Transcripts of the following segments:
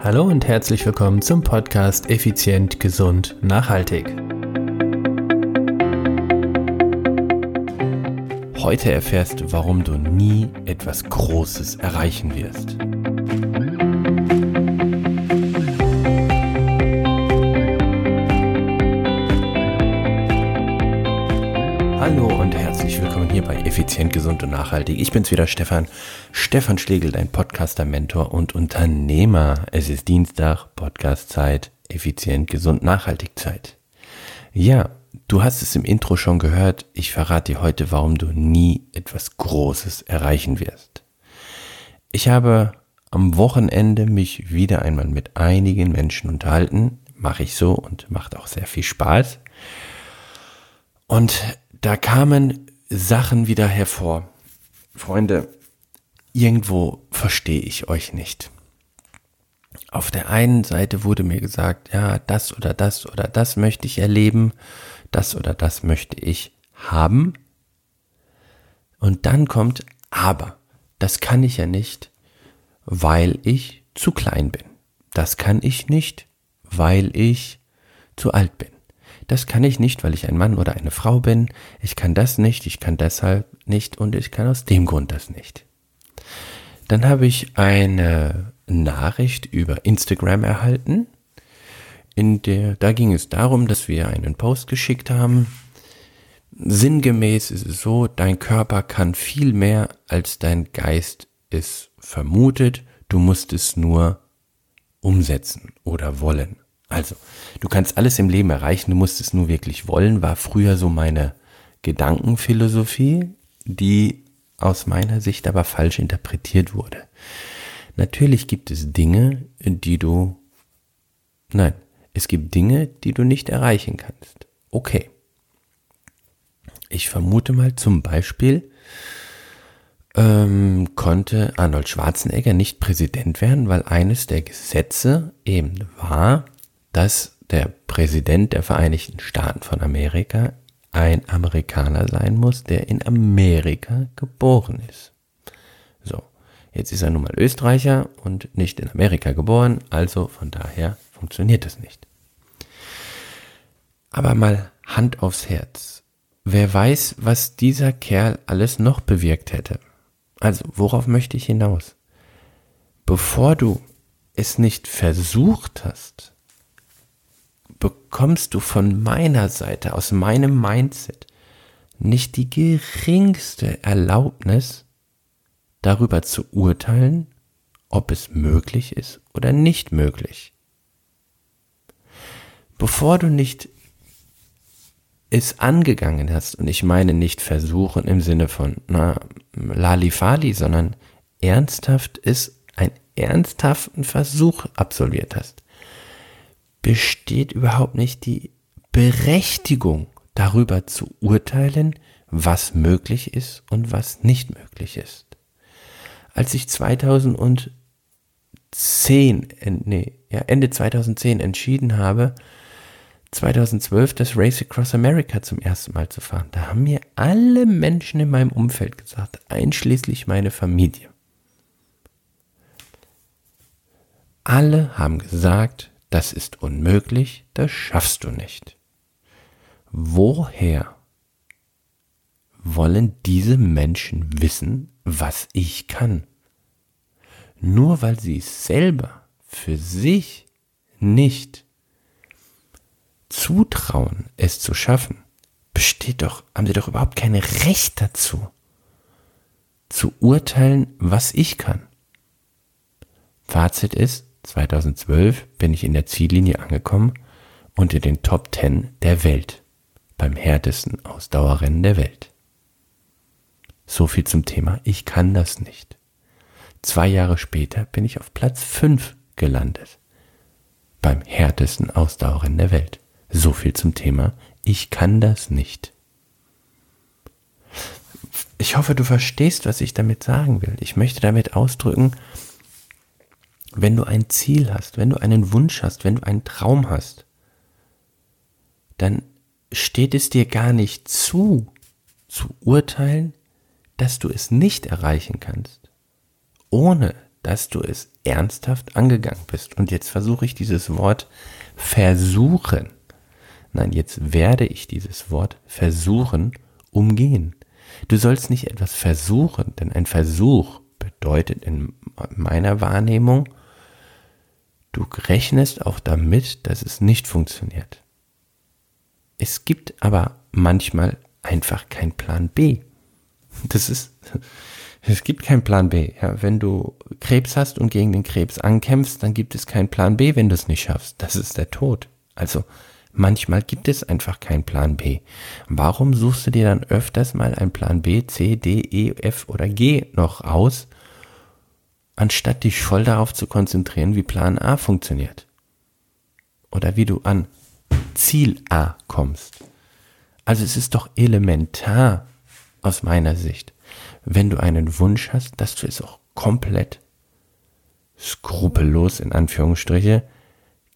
Hallo und herzlich willkommen zum Podcast Effizient, Gesund, Nachhaltig. Heute erfährst du, warum du nie etwas Großes erreichen wirst. Hallo und herzlich willkommen hier bei Effizient, Gesund und Nachhaltig. Ich bin's wieder, Stefan. Stefan Schlegel, dein Podcaster, Mentor und Unternehmer. Es ist Dienstag, Podcastzeit, Effizient, Gesund, Nachhaltig Zeit. Ja, du hast es im Intro schon gehört. Ich verrate dir heute, warum du nie etwas Großes erreichen wirst. Ich habe am Wochenende mich wieder einmal mit einigen Menschen unterhalten. Mache ich so und macht auch sehr viel Spaß. Und da kamen Sachen wieder hervor. Freunde, irgendwo verstehe ich euch nicht. Auf der einen Seite wurde mir gesagt, ja, das oder das oder das möchte ich erleben, das oder das möchte ich haben. Und dann kommt, aber, das kann ich ja nicht, weil ich zu klein bin. Das kann ich nicht, weil ich zu alt bin. Das kann ich nicht, weil ich ein Mann oder eine Frau bin. Ich kann das nicht, ich kann deshalb nicht und ich kann aus dem Grund das nicht. Dann habe ich eine Nachricht über Instagram erhalten. In der, da ging es darum, dass wir einen Post geschickt haben. Sinngemäß ist es so, dein Körper kann viel mehr, als dein Geist es vermutet. Du musst es nur umsetzen oder wollen. Also, du kannst alles im Leben erreichen, du musst es nur wirklich wollen, war früher so meine Gedankenphilosophie, die aus meiner Sicht aber falsch interpretiert wurde. Natürlich gibt es Dinge, die du, nein, es gibt Dinge, die du nicht erreichen kannst. Okay. Ich vermute mal zum Beispiel, ähm, konnte Arnold Schwarzenegger nicht Präsident werden, weil eines der Gesetze eben war, dass der Präsident der Vereinigten Staaten von Amerika ein Amerikaner sein muss, der in Amerika geboren ist. So, jetzt ist er nun mal Österreicher und nicht in Amerika geboren, also von daher funktioniert das nicht. Aber mal Hand aufs Herz. Wer weiß, was dieser Kerl alles noch bewirkt hätte. Also, worauf möchte ich hinaus? Bevor du es nicht versucht hast, bekommst du von meiner Seite, aus meinem Mindset, nicht die geringste Erlaubnis, darüber zu urteilen, ob es möglich ist oder nicht möglich. Bevor du nicht es angegangen hast, und ich meine nicht versuchen im Sinne von na, Lalifali, sondern ernsthaft ist einen ernsthaften Versuch absolviert hast, besteht überhaupt nicht die Berechtigung, darüber zu urteilen, was möglich ist und was nicht möglich ist. Als ich 2010, nee, ja, Ende 2010 entschieden habe, 2012 das Race Across America zum ersten Mal zu fahren, da haben mir alle Menschen in meinem Umfeld gesagt, einschließlich meine Familie. Alle haben gesagt, das ist unmöglich, das schaffst du nicht. Woher wollen diese Menschen wissen, was ich kann? Nur weil sie es selber für sich nicht zutrauen, es zu schaffen, besteht doch, haben sie doch überhaupt kein Recht dazu, zu urteilen, was ich kann. Fazit ist, 2012 bin ich in der Ziellinie angekommen und in den Top 10 der Welt, beim härtesten Ausdauerrennen der Welt. So viel zum Thema, ich kann das nicht. Zwei Jahre später bin ich auf Platz 5 gelandet, beim härtesten Ausdauerrennen der Welt. So viel zum Thema, ich kann das nicht. Ich hoffe, du verstehst, was ich damit sagen will. Ich möchte damit ausdrücken, wenn du ein Ziel hast, wenn du einen Wunsch hast, wenn du einen Traum hast, dann steht es dir gar nicht zu, zu urteilen, dass du es nicht erreichen kannst, ohne dass du es ernsthaft angegangen bist. Und jetzt versuche ich dieses Wort versuchen. Nein, jetzt werde ich dieses Wort versuchen umgehen. Du sollst nicht etwas versuchen, denn ein Versuch bedeutet in meiner Wahrnehmung, du rechnest auch damit, dass es nicht funktioniert. Es gibt aber manchmal einfach keinen Plan B. Das ist, es gibt keinen Plan B. Ja, wenn du Krebs hast und gegen den Krebs ankämpfst, dann gibt es keinen Plan B, wenn du es nicht schaffst. Das ist der Tod. Also manchmal gibt es einfach keinen Plan B. Warum suchst du dir dann öfters mal einen Plan B, C, D, E, F oder G noch aus, anstatt dich voll darauf zu konzentrieren, wie Plan A funktioniert? Oder wie du an Ziel A kommst? Also es ist doch elementar aus meiner Sicht, wenn du einen Wunsch hast, dass du es auch komplett skrupellos in Anführungsstriche,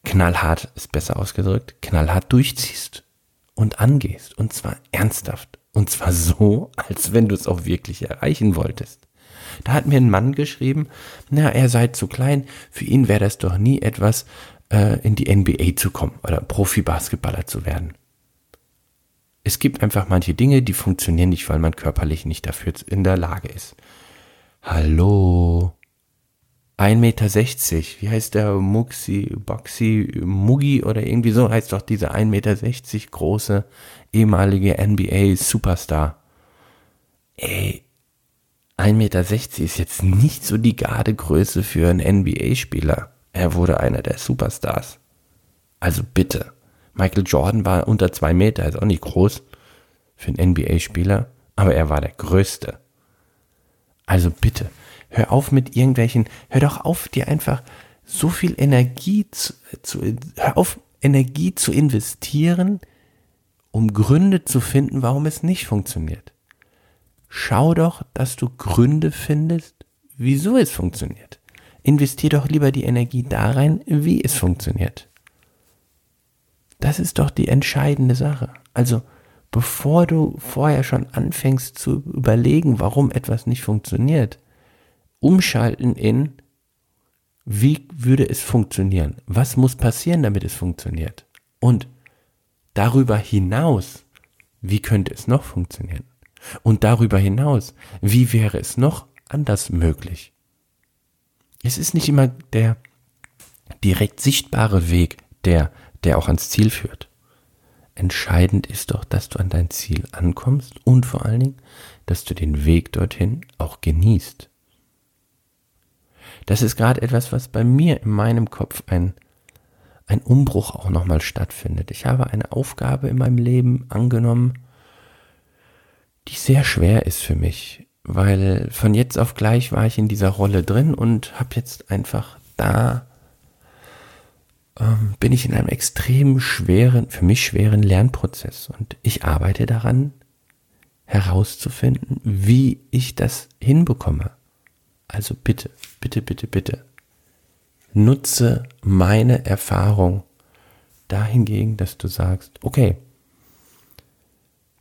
knallhart ist besser ausgedrückt, knallhart durchziehst und angehst und zwar ernsthaft und zwar so, als wenn du es auch wirklich erreichen wolltest. Da hat mir ein Mann geschrieben, na, er sei zu klein, für ihn wäre das doch nie etwas, äh, in die NBA zu kommen oder Profi-Basketballer zu werden es gibt einfach manche Dinge, die funktionieren nicht, weil man körperlich nicht dafür in der Lage ist. Hallo. 1,60 Meter, wie heißt der Muxi, Boxy, Mugi oder irgendwie so heißt doch dieser 1,60 Meter große ehemalige NBA Superstar. Ey, 1,60 Meter ist jetzt nicht so die Gardegröße für einen NBA-Spieler. Er wurde einer der Superstars. Also bitte. Michael Jordan war unter zwei Meter, ist auch nicht groß für einen NBA-Spieler, aber er war der Größte. Also bitte, hör auf mit irgendwelchen, hör doch auf, dir einfach so viel Energie zu, zu hör auf, Energie zu investieren, um Gründe zu finden, warum es nicht funktioniert. Schau doch, dass du Gründe findest, wieso es funktioniert. Investier doch lieber die Energie da rein, wie es funktioniert. Das ist doch die entscheidende Sache. Also, bevor du vorher schon anfängst zu überlegen, warum etwas nicht funktioniert, umschalten in, wie würde es funktionieren? Was muss passieren, damit es funktioniert? Und darüber hinaus, wie könnte es noch funktionieren? Und darüber hinaus, wie wäre es noch anders möglich? Es ist nicht immer der direkt sichtbare Weg, der der auch ans Ziel führt. Entscheidend ist doch, dass du an dein Ziel ankommst und vor allen Dingen, dass du den Weg dorthin auch genießt. Das ist gerade etwas, was bei mir in meinem Kopf ein, ein Umbruch auch nochmal stattfindet. Ich habe eine Aufgabe in meinem Leben angenommen, die sehr schwer ist für mich, weil von jetzt auf gleich war ich in dieser Rolle drin und habe jetzt einfach da ähm, bin ich in einem extrem schweren, für mich schweren Lernprozess. Und ich arbeite daran, herauszufinden, wie ich das hinbekomme. Also bitte, bitte, bitte, bitte. Nutze meine Erfahrung dahingegen, dass du sagst, okay,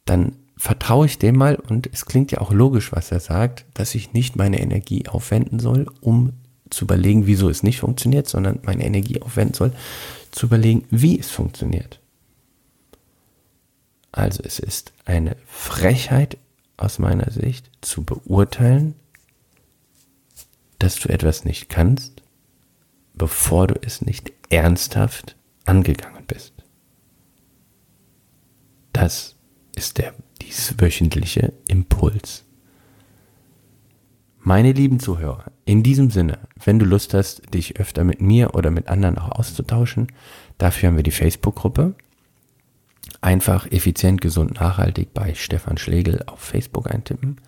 dann vertraue ich dem mal und es klingt ja auch logisch, was er sagt, dass ich nicht meine Energie aufwenden soll, um zu überlegen, wieso es nicht funktioniert, sondern meine Energie aufwenden soll, zu überlegen, wie es funktioniert. Also es ist eine Frechheit aus meiner Sicht zu beurteilen, dass du etwas nicht kannst, bevor du es nicht ernsthaft angegangen bist. Das ist der dieswöchentliche Impuls. Meine lieben Zuhörer, in diesem Sinne, wenn du Lust hast, dich öfter mit mir oder mit anderen auch auszutauschen, dafür haben wir die Facebook-Gruppe. Einfach effizient, gesund, nachhaltig bei Stefan Schlegel auf Facebook eintippen.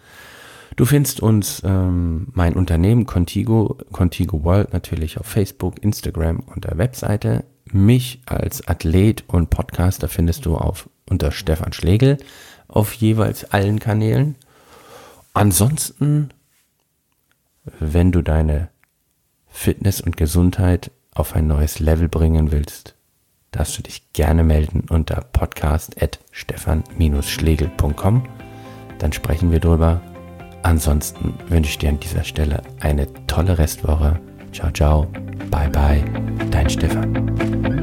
Du findest uns, ähm, mein Unternehmen Contigo, Contigo World natürlich auf Facebook, Instagram und der Webseite. Mich als Athlet und Podcaster findest du auf unter Stefan Schlegel auf jeweils allen Kanälen. Ansonsten wenn du deine Fitness und Gesundheit auf ein neues Level bringen willst, darfst du dich gerne melden unter podcast.stefan-schlegel.com. Dann sprechen wir drüber. Ansonsten wünsche ich dir an dieser Stelle eine tolle Restwoche. Ciao, ciao. Bye, bye. Dein Stefan.